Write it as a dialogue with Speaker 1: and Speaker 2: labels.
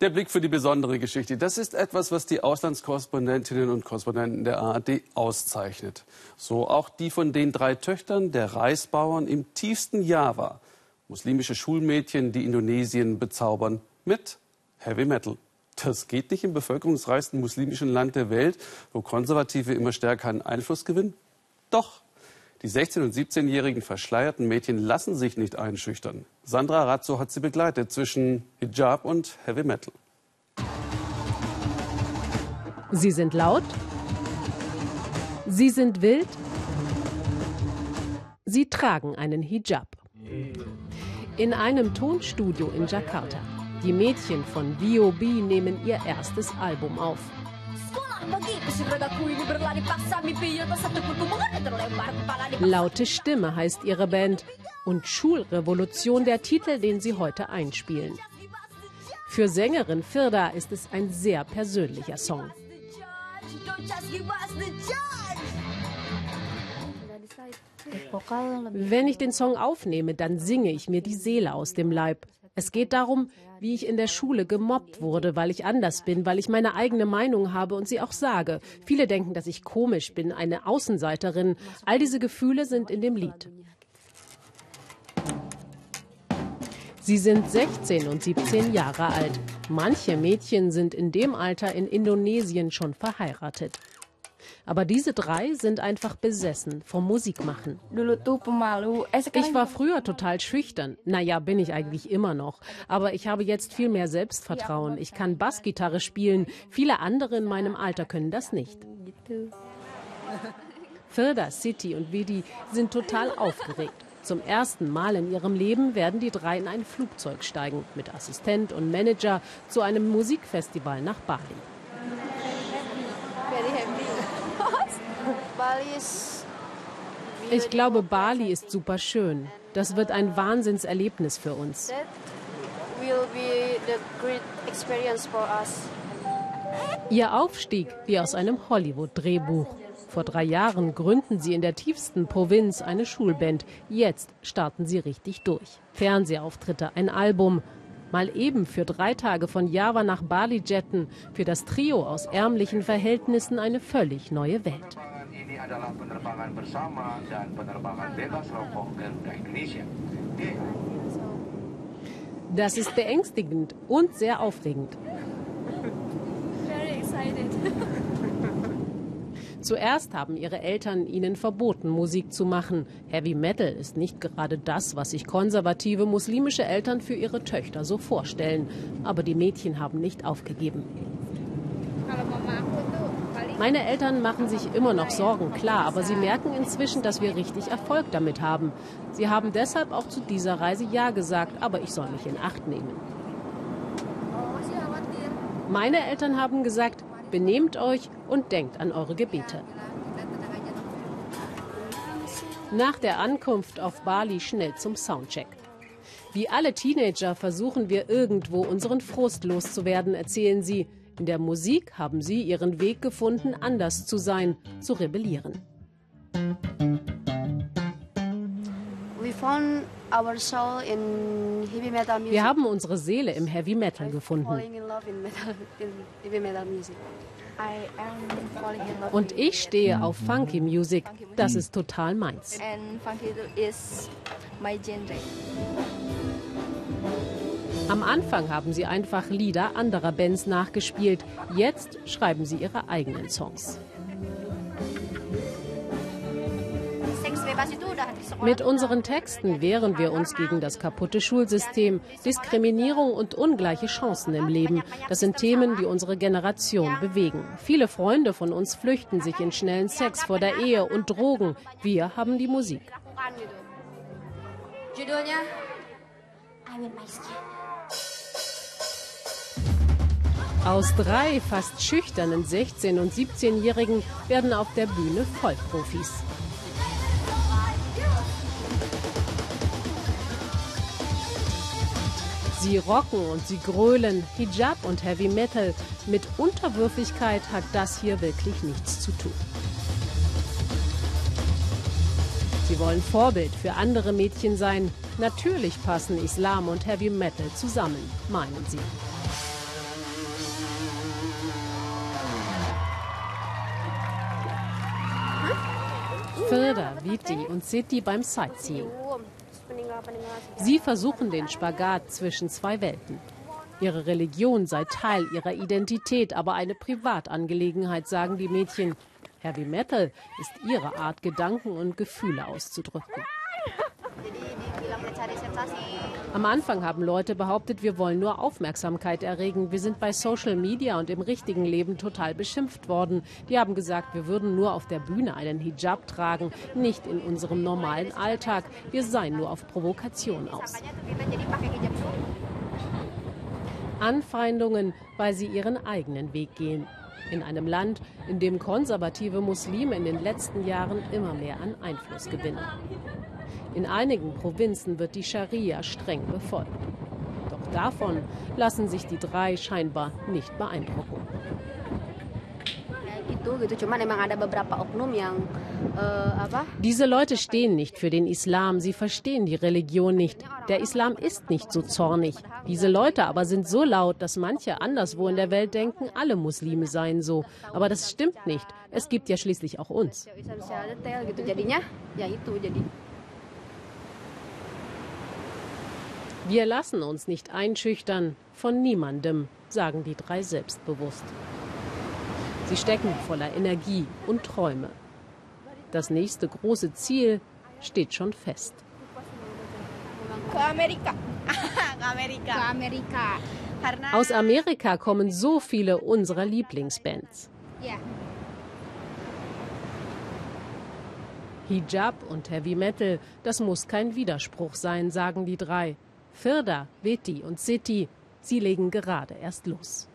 Speaker 1: Der Blick für die besondere Geschichte, das ist etwas, was die Auslandskorrespondentinnen und Korrespondenten der ARD auszeichnet. So auch die von den drei Töchtern der Reisbauern im tiefsten Java. Muslimische Schulmädchen, die Indonesien bezaubern mit Heavy Metal. Das geht nicht im bevölkerungsreichsten muslimischen Land der Welt, wo Konservative immer stärker an Einfluss gewinnen? Doch. Die 16- und 17-jährigen verschleierten Mädchen lassen sich nicht einschüchtern. Sandra Razzo hat sie begleitet zwischen Hijab und Heavy Metal.
Speaker 2: Sie sind laut. Sie sind wild. Sie tragen einen Hijab. In einem Tonstudio in Jakarta. Die Mädchen von B.O.B. nehmen ihr erstes Album auf. Laute Stimme heißt ihre Band und Schulrevolution der Titel, den sie heute einspielen. Für Sängerin Firda ist es ein sehr persönlicher Song. Wenn ich den Song aufnehme, dann singe ich mir die Seele aus dem Leib. Es geht darum, wie ich in der Schule gemobbt wurde, weil ich anders bin, weil ich meine eigene Meinung habe und sie auch sage. Viele denken, dass ich komisch bin, eine Außenseiterin. All diese Gefühle sind in dem Lied. Sie sind 16 und 17 Jahre alt. Manche Mädchen sind in dem Alter in Indonesien schon verheiratet. Aber diese drei sind einfach besessen vom Musikmachen. Ich war früher total schüchtern. Naja, bin ich eigentlich immer noch. Aber ich habe jetzt viel mehr Selbstvertrauen. Ich kann Bassgitarre spielen. Viele andere in meinem Alter können das nicht. Firda, City und Vidi sind total aufgeregt. Zum ersten Mal in ihrem Leben werden die drei in ein Flugzeug steigen, mit Assistent und Manager zu einem Musikfestival nach Bali. Ich glaube, Bali ist super schön. Das wird ein Wahnsinnserlebnis für uns. Ihr Aufstieg wie aus einem Hollywood-Drehbuch. Vor drei Jahren gründen sie in der tiefsten Provinz eine Schulband. Jetzt starten sie richtig durch. Fernsehauftritte, ein Album. Mal eben für drei Tage von Java nach Bali jetten. Für das Trio aus ärmlichen Verhältnissen eine völlig neue Welt adalah penerbangan bersama dan penerbangan bebas rokok Garuda Indonesia. Das ist beängstigend und sehr aufregend. Zuerst haben ihre Eltern ihnen verboten, Musik zu machen. Heavy Metal ist nicht gerade das, was sich konservative muslimische Eltern für ihre Töchter so vorstellen. Aber die Mädchen haben nicht aufgegeben. Meine Eltern machen sich immer noch Sorgen, klar, aber sie merken inzwischen, dass wir richtig Erfolg damit haben. Sie haben deshalb auch zu dieser Reise Ja gesagt, aber ich soll mich in Acht nehmen. Meine Eltern haben gesagt, benehmt euch und denkt an eure Gebete. Nach der Ankunft auf Bali schnell zum Soundcheck. Wie alle Teenager versuchen wir irgendwo unseren Frust loszuwerden, erzählen sie. In der Musik haben sie ihren Weg gefunden, anders zu sein, zu rebellieren. Wir haben unsere Seele im Heavy Metal gefunden. Und ich stehe auf Funky Music. Das ist total meins. Am Anfang haben sie einfach Lieder anderer Bands nachgespielt. Jetzt schreiben sie ihre eigenen Songs. Mit unseren Texten wehren wir uns gegen das kaputte Schulsystem, Diskriminierung und ungleiche Chancen im Leben. Das sind Themen, die unsere Generation bewegen. Viele Freunde von uns flüchten sich in schnellen Sex vor der Ehe und Drogen. Wir haben die Musik. Judulnya I Will My Skin. Aus drei fast schüchternen 16- und 17-Jährigen werden auf der Bühne Vollprofis. Sie rocken und sie grölen, Hijab und Heavy Metal. Mit Unterwürfigkeit hat das hier wirklich nichts zu tun. Sie wollen Vorbild für andere Mädchen sein. Natürlich passen Islam und Heavy Metal zusammen, meinen sie. Firda, Viti und Siti beim Sightseeing. Sie versuchen den Spagat zwischen zwei Welten. Ihre Religion sei Teil ihrer Identität, aber eine Privatangelegenheit, sagen die Mädchen. Heavy Metal ist ihre Art, Gedanken und Gefühle auszudrücken. Am Anfang haben Leute behauptet, wir wollen nur Aufmerksamkeit erregen. Wir sind bei Social Media und im richtigen Leben total beschimpft worden. Die haben gesagt, wir würden nur auf der Bühne einen Hijab tragen, nicht in unserem normalen Alltag. Wir seien nur auf Provokation aus. Anfeindungen, weil sie ihren eigenen Weg gehen. In einem Land, in dem konservative Muslime in den letzten Jahren immer mehr an Einfluss gewinnen. In einigen Provinzen wird die Scharia streng befolgt. Doch davon lassen sich die drei scheinbar nicht beeindrucken. Diese Leute stehen nicht für den Islam, sie verstehen die Religion nicht. Der Islam ist nicht so zornig. Diese Leute aber sind so laut, dass manche anderswo in der Welt denken, alle Muslime seien so. Aber das stimmt nicht. Es gibt ja schließlich auch uns. Wir lassen uns nicht einschüchtern von niemandem, sagen die drei selbstbewusst. Sie stecken voller Energie und Träume. Das nächste große Ziel steht schon fest. Aus Amerika kommen so viele unserer Lieblingsbands. Hijab und Heavy Metal, das muss kein Widerspruch sein, sagen die drei. Firda, Veti und Siti, sie legen gerade erst los.